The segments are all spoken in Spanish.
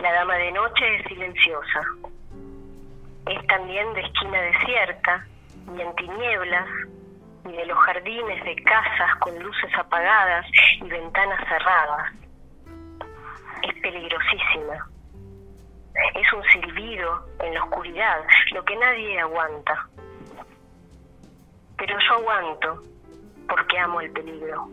La dama de noche es silenciosa. Es también de esquina desierta y en tinieblas y de los jardines de casas con luces apagadas y ventanas cerradas. Es peligrosísima. Es un silbido en la oscuridad, lo que nadie aguanta. Pero yo aguanto porque amo el peligro.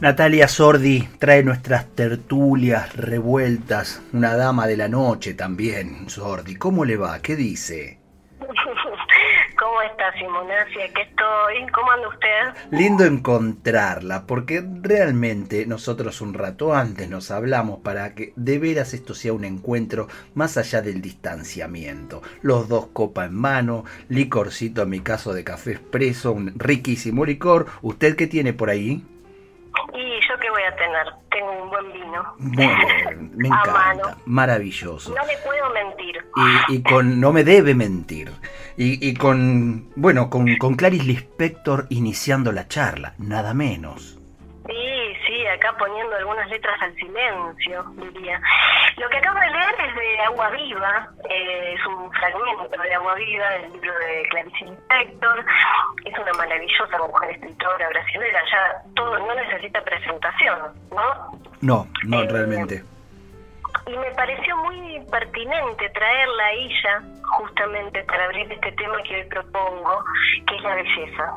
Natalia Sordi trae nuestras tertulias revueltas, una dama de la noche también, Sordi. ¿Cómo le va? ¿Qué dice? ¿Cómo está Simonacia? ¿Qué estoy? ¿Cómo anda usted? Lindo encontrarla, porque realmente nosotros un rato antes nos hablamos para que de veras esto sea un encuentro más allá del distanciamiento. Los dos copa en mano, licorcito en mi caso de café expreso, un riquísimo licor. ¿Usted qué tiene por ahí? Tengo un buen vino. Bien, me encanta. mano. Maravilloso. No le puedo mentir. Y, y con No me debe mentir. Y, y con, bueno, con, con Clarice Lispector iniciando la charla, nada menos. Acá poniendo algunas letras al silencio, diría. Lo que acabo de leer es de Agua Viva, eh, es un fragmento de Agua Viva, del libro de Clarice Lispector. Es una maravillosa mujer escritora brasileña, ya todo no necesita presentación, ¿no? No, no Eh, realmente. Y me pareció muy pertinente traerla a ella justamente para abrir este tema que hoy propongo, que es la belleza.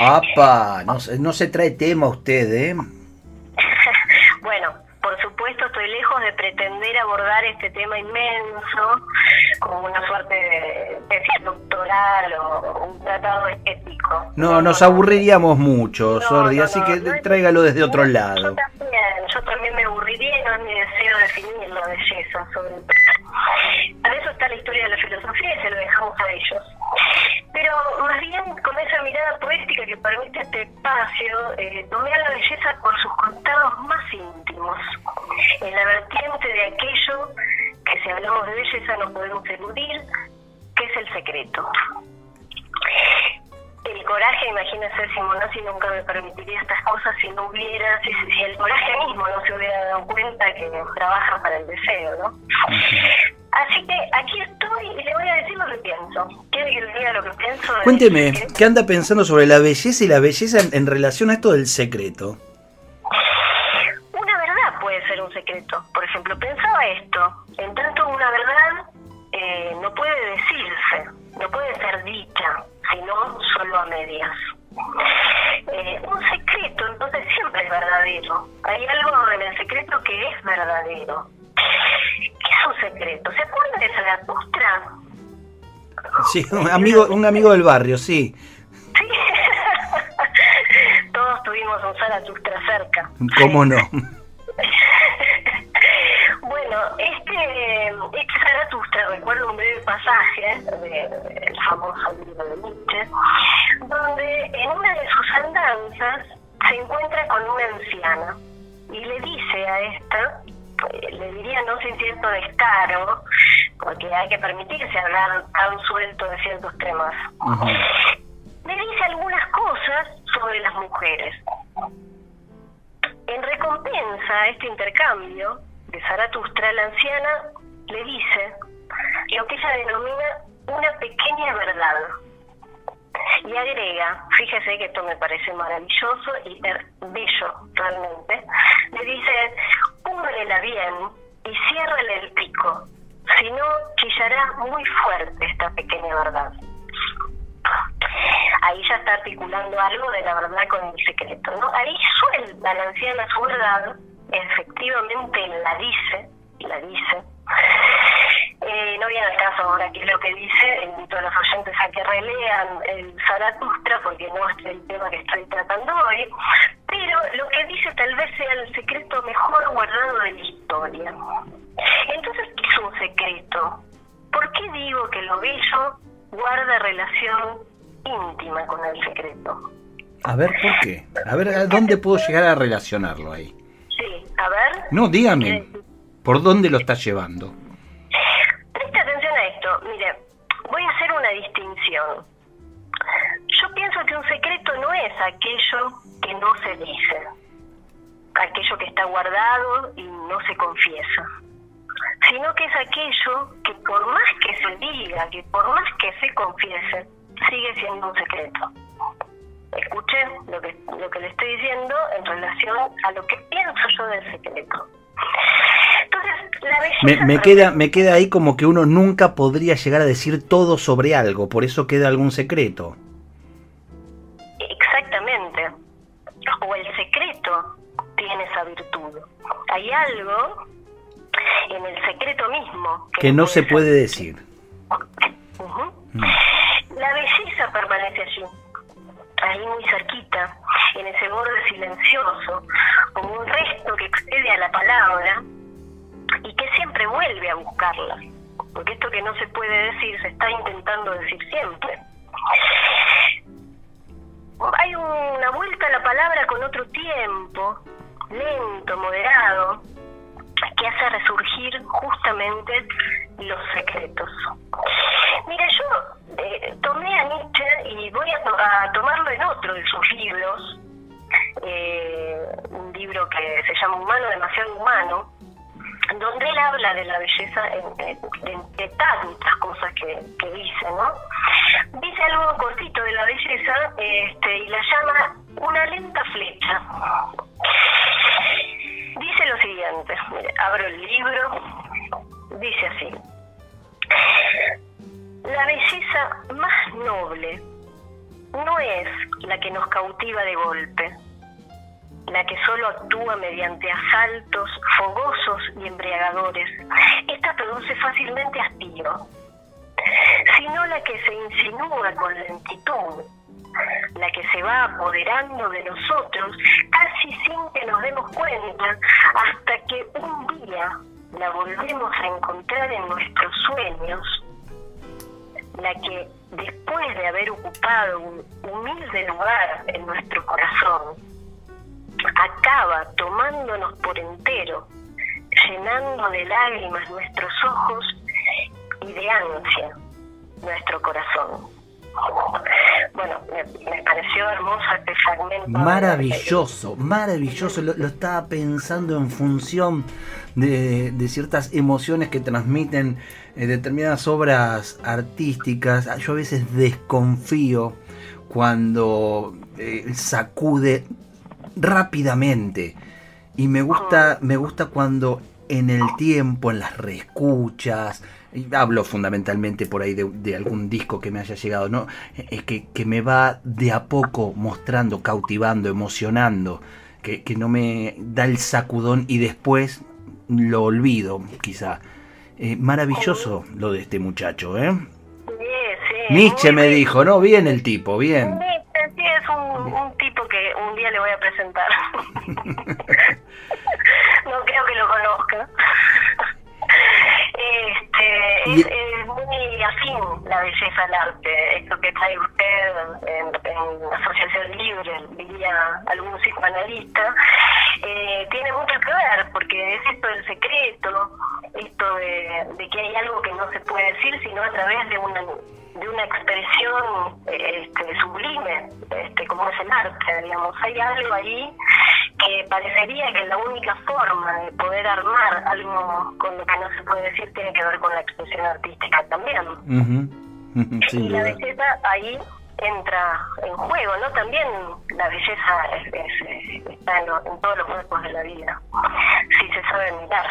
¡Apa! No, se- no se trae tema usted, ¿eh? Bueno, por supuesto estoy lejos de pretender abordar este tema inmenso como una suerte de tesis doctoral o un tratado estético. No, nos aburriríamos mucho, No, Sordi, no, así que tráigalo desde otro Yo lado. también, yo también me aburriría y no es mi deseo definir la belleza sobre todo. Para eso está la historia de la filosofía y se lo dejamos a ellos. Pero más bien con esa mirada poética que permite este espacio, eh, tomé a la belleza por sus contados más íntimos, en la vertiente de aquello que si hablamos de belleza no podemos eludir, que es el secreto. El coraje, imagínese, Simonazzi nunca me permitiría estas cosas si no hubiera, si el coraje mismo no se hubiera dado cuenta que trabaja para el deseo, ¿no? Así que aquí estoy y le voy a decir lo que pienso. ¿Quiere que le diga lo que pienso? Cuénteme, que- ¿qué anda pensando sobre la belleza y la belleza en, en relación a esto del secreto? Una verdad puede ser un secreto. Por ejemplo, pensaba esto. En tanto, una verdad eh, no puede decirse, no puede ser dicha, sino solo a medias. Eh, un secreto, entonces, siempre es verdadero. Hay algo en el secreto que es verdadero. ¿Qué es un secreto? ¿Se acuerdan de Zaratustra? Sí, un amigo, un amigo del barrio, sí. Sí. Todos tuvimos un Zaratustra cerca. ¿Cómo no? Bueno, este, este Zaratustra, recuerdo un breve pasaje del famoso libro de Nietzsche, donde en una de sus andanzas se encuentra con una anciana y le dice a esta, le diría no sin cierto descaro, porque hay que permitirse hablar tan suelto de ciertos temas, le dice algunas cosas sobre las mujeres. En recompensa a este intercambio de Zaratustra, la anciana le dice lo que ella denomina una pequeña verdad. Y agrega, fíjese que esto me parece maravilloso y er- bello realmente, le dice, cúbrela bien y ciérrale el pico, si no chillará muy fuerte esta pequeña verdad. Ahí ya está articulando algo de la verdad con el secreto, ¿no? Ahí suelta la anciana su verdad, efectivamente la dice, la dice, Eh, no viene al caso ahora que es lo que dice, invito a los oyentes a que relean el Zaratustra porque no es el tema que estoy tratando hoy, lo que dice tal vez sea el secreto mejor guardado de la historia. Entonces, ¿qué es un secreto? ¿Por qué digo que lo bello guarda relación íntima con el secreto? A ver, ¿por qué? A ver, ¿a dónde puedo llegar a relacionarlo ahí? Sí, a ver. No, dígame, ¿por dónde lo está llevando? Es aquello que no se dice, aquello que está guardado y no se confiesa, sino que es aquello que por más que se diga, que por más que se confiese, sigue siendo un secreto. Escuchen lo que, lo que le estoy diciendo en relación a lo que pienso yo del secreto. Entonces, la Me, belleza me queda, me queda ahí como que uno nunca podría llegar a decir todo sobre algo, por eso queda algún secreto. O el secreto tiene esa virtud. Hay algo en el secreto mismo Que no se puede decir. Mm. La belleza permanece allí, ahí muy cerquita, en ese borde silencioso, como un resto que excede a la palabra y que siempre vuelve a buscarla. Porque esto que no se puede decir se está intentando decir siempre. Hay una vuelta a la palabra con otro tiempo, lento, moderado, que hace resurgir justamente los secretos. Mira, yo eh, tomé a Nietzsche y voy a, to- a tomarlo en otro de sus libros, eh, un libro que se llama Humano, demasiado humano, donde él habla de la belleza en- en- de, de tantas cosas que, dice, ¿no? Dice algo cortito de la belleza este, y la llama una lenta flecha. Dice lo siguiente, mire, abro el libro, dice así. La belleza más noble no es la que nos cautiva de golpe, la que solo actúa mediante asaltos fogosos y embriagadores. Esta produce fácilmente hastío, sino la que se insinúa con lentitud, la que se va apoderando de nosotros casi sin que nos demos cuenta, hasta que un día la volvemos a encontrar en nuestros sueños, la que después de haber ocupado un humilde lugar en nuestro corazón, acaba tomándonos por entero, llenando de lágrimas nuestros ojos y de ansia nuestro corazón. Bueno, me, pareció hermoso este fragmento. Maravilloso, maravilloso. Lo, estaba pensando en función de, de ciertas emociones que transmiten eh, determinadas obras artísticas. Ah, Yo a veces desconfío cuando eh, sacude rápidamente. Y me gusta, me gusta cuando en el tiempo, en las reescuchas, y hablo fundamentalmente por ahí de, de algún disco que me haya llegado, ¿no? Eh, que, que me va de a poco mostrando, cautivando, emocionando, que, que no me da el sacudón y después lo olvido, quizá. Eh, maravilloso lo de este muchacho, ¿eh? Sí, sí, Nietzsche muy me bien. dijo, ¿no? Bien el tipo, bien. Un, un tipo que un día le voy a presentar. no creo que lo conozca. Este, es, es muy afín la belleza al arte. Esto que trae usted en, en Asociación Libre, diría algún psicoanalista, eh, tiene mucho que ver, porque es esto del secreto, esto de, de que hay algo que no se puede decir sino a través de una de una expresión eh, este, sublime, este, como es el arte, digamos. Hay algo ahí que parecería que la única forma de poder armar algo con lo que no se puede decir tiene que ver con la expresión artística también. Y la belleza ahí entra en juego, ¿no? También la belleza es- es- es- está en, lo- en todos los cuerpos de la vida, si se sabe mirar.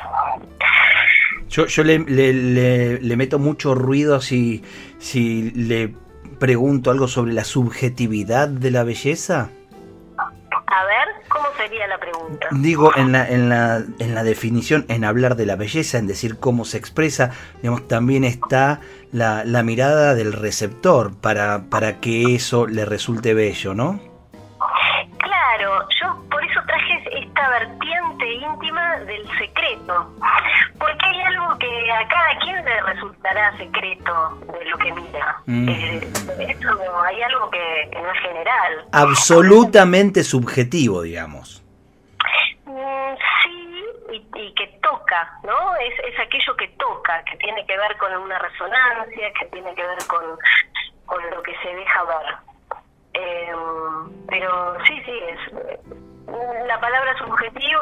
Yo, yo le, le- le- le meto mucho ruido si, si le pregunto algo sobre la subjetividad de la belleza. A ver, ¿cómo sería la pregunta? Digo, en la, en, la, en la definición, en hablar de la belleza, en decir cómo se expresa, digamos, también está la, la mirada del receptor para, para que eso le resulte bello, ¿no? Claro, yo por eso traje esta vertiente íntima del secreto, que a cada quien le resultará secreto de lo que mira. Mm. Eh, esto hay algo que, que no es general. Absolutamente subjetivo, digamos. Mm, Sí, y, y que toca, ¿no? Es, es aquello que toca, que tiene que ver con una resonancia, que tiene que ver con, con lo que se deja ver. Eh, pero sí, sí, es la palabra subjetivo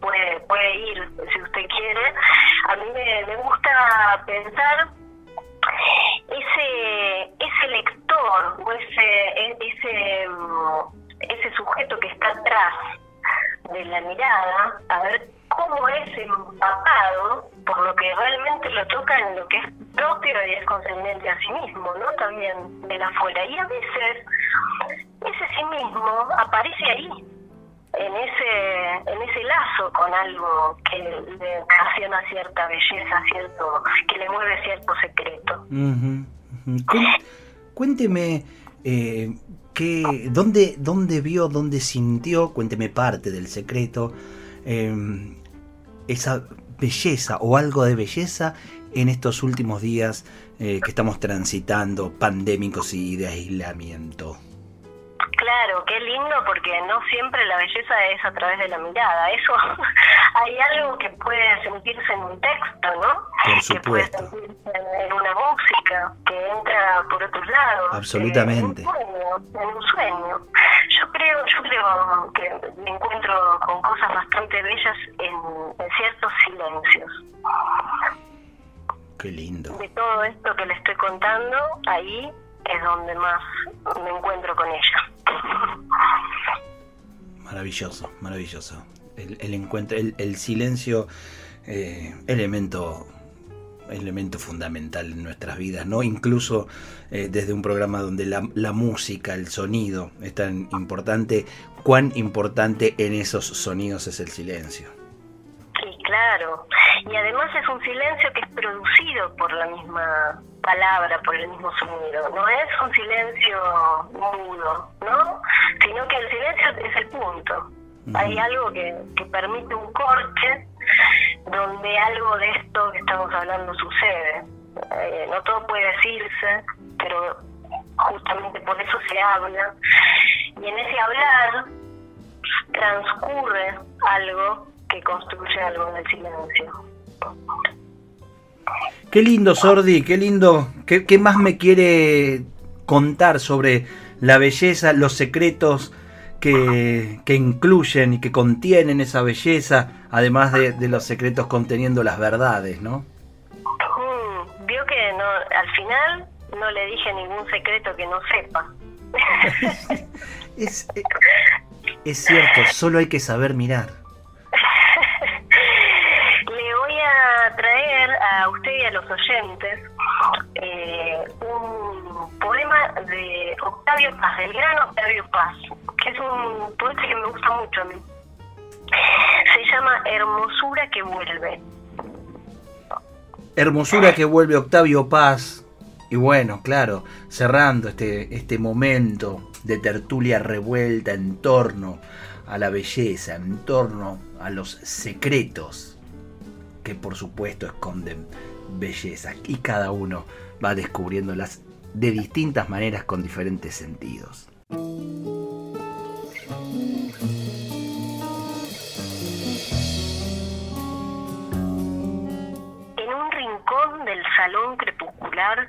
puede, puede ir, si usted quiere. A mí me, gusta pensar ese ese lector o ese ese ese sujeto que está atrás de la mirada a ver cómo es empapado por lo que realmente lo toca en lo que es propio y es concerniente a sí mismo, ¿no? También de la afuera. Y a veces ese sí mismo aparece ahí, en ese, en ese lazo con algo que le ocasiona cierta belleza, cierto, que le mueve cierto secreto. Cuénteme, eh, qué, dónde, ¿dónde vio, dónde sintió, cuénteme parte del secreto, eh, esa belleza o algo de belleza en estos últimos días eh, que estamos transitando pandémicos y de aislamiento? Qué lindo porque no siempre la belleza es a través de la mirada. Eso hay algo que puede sentirse en un texto, ¿no? Por Que puede supuesto. sentirse en- una música, que entra por otros lados. Absolutamente. En un sueño, en un sueño. Yo creo, yo creo que me encuentro con cosas bastante bellas en, en ciertos silencios. Qué lindo. De todo esto que le estoy contando, ahí es donde más me encuentro con ella. Maravilloso, maravilloso. El, el encuentro, el, el silencio, eh, elemento, elemento fundamental en nuestras vidas, ¿no? Incluso eh, desde un programa donde la, la música, el sonido es tan importante, cuán importante en esos sonidos es el silencio. Sí, claro. Y además es un silencio que es producido por la misma palabra, por el mismo sonido. No es un silencio mudo, ¿no? Sino que el silencio es el punto. Hay algo que, que permite un corte donde algo de esto que estamos hablando sucede. Eh, no todo puede decirse, pero justamente por eso se habla. Y en ese hablar transcurre algo que construye algo en el silencio. Qué lindo, Sordi, qué lindo. ¿Qué, qué más me quiere contar sobre la belleza, los secretos que, que incluyen y que contienen esa belleza, además de, de los secretos conteniendo las verdades, ¿no? Mm, vio que no, al final no le dije ningún secreto que no sepa. Es, es, es cierto, solo hay que saber mirar. Le voy a traer usted y a los oyentes eh, un poema de Octavio Paz, del gran Octavio Paz, que es un poeta que me gusta mucho a mí. Se llama Hermosura que vuelve. Hermosura que vuelve Octavio Paz. Y bueno, claro, cerrando este, este momento de tertulia revuelta en torno a la belleza, en torno a los secretos que por supuesto esconden belleza. Y cada uno va descubriéndolas de distintas maneras con diferentes sentidos. En un rincón del salón crepuscular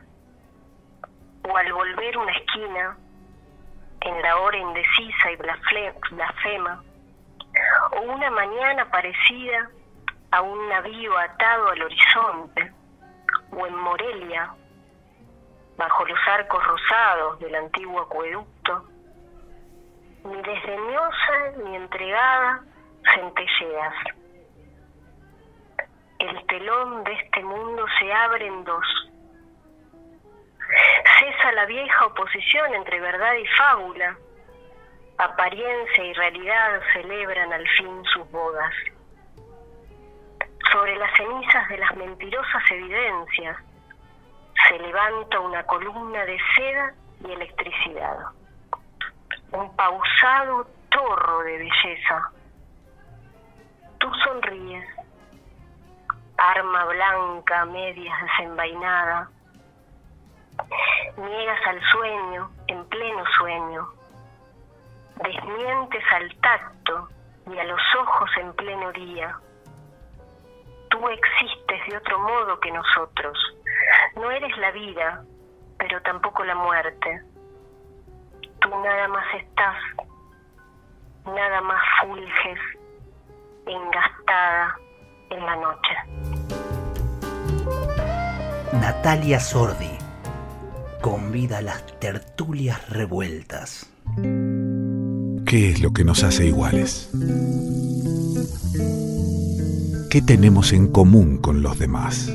o al volver una esquina, en la hora indecisa y blasfema, o una mañana parecida a un navío atado al horizonte, o en Morelia, bajo los arcos rosados del antiguo acueducto, ni desdeñosa ni entregada centelleas. El telón de este mundo se abre en dos. Cesa la vieja oposición entre verdad y fábula. apariencia y realidad celebran al fin sus bodas. Sobre las cenizas de las mentirosas evidencias se levanta una columna de seda y electricidad. Un pausado torro de belleza. Tú sonríes, arma blanca, medias desenvainada. Niegas al sueño, en pleno sueño. Desmientes al tacto y a los ojos en pleno día. Tú existes de otro modo que nosotros. No eres la vida, pero tampoco la muerte. Tú nada más estás, nada más fulges, engastada en la noche. Natalia Sordi convida a las tertulias revueltas. ¿Qué es lo que nos hace iguales? ¿Qué tenemos en común con los demás?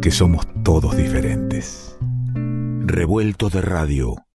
Que somos todos diferentes. Revuelto de radio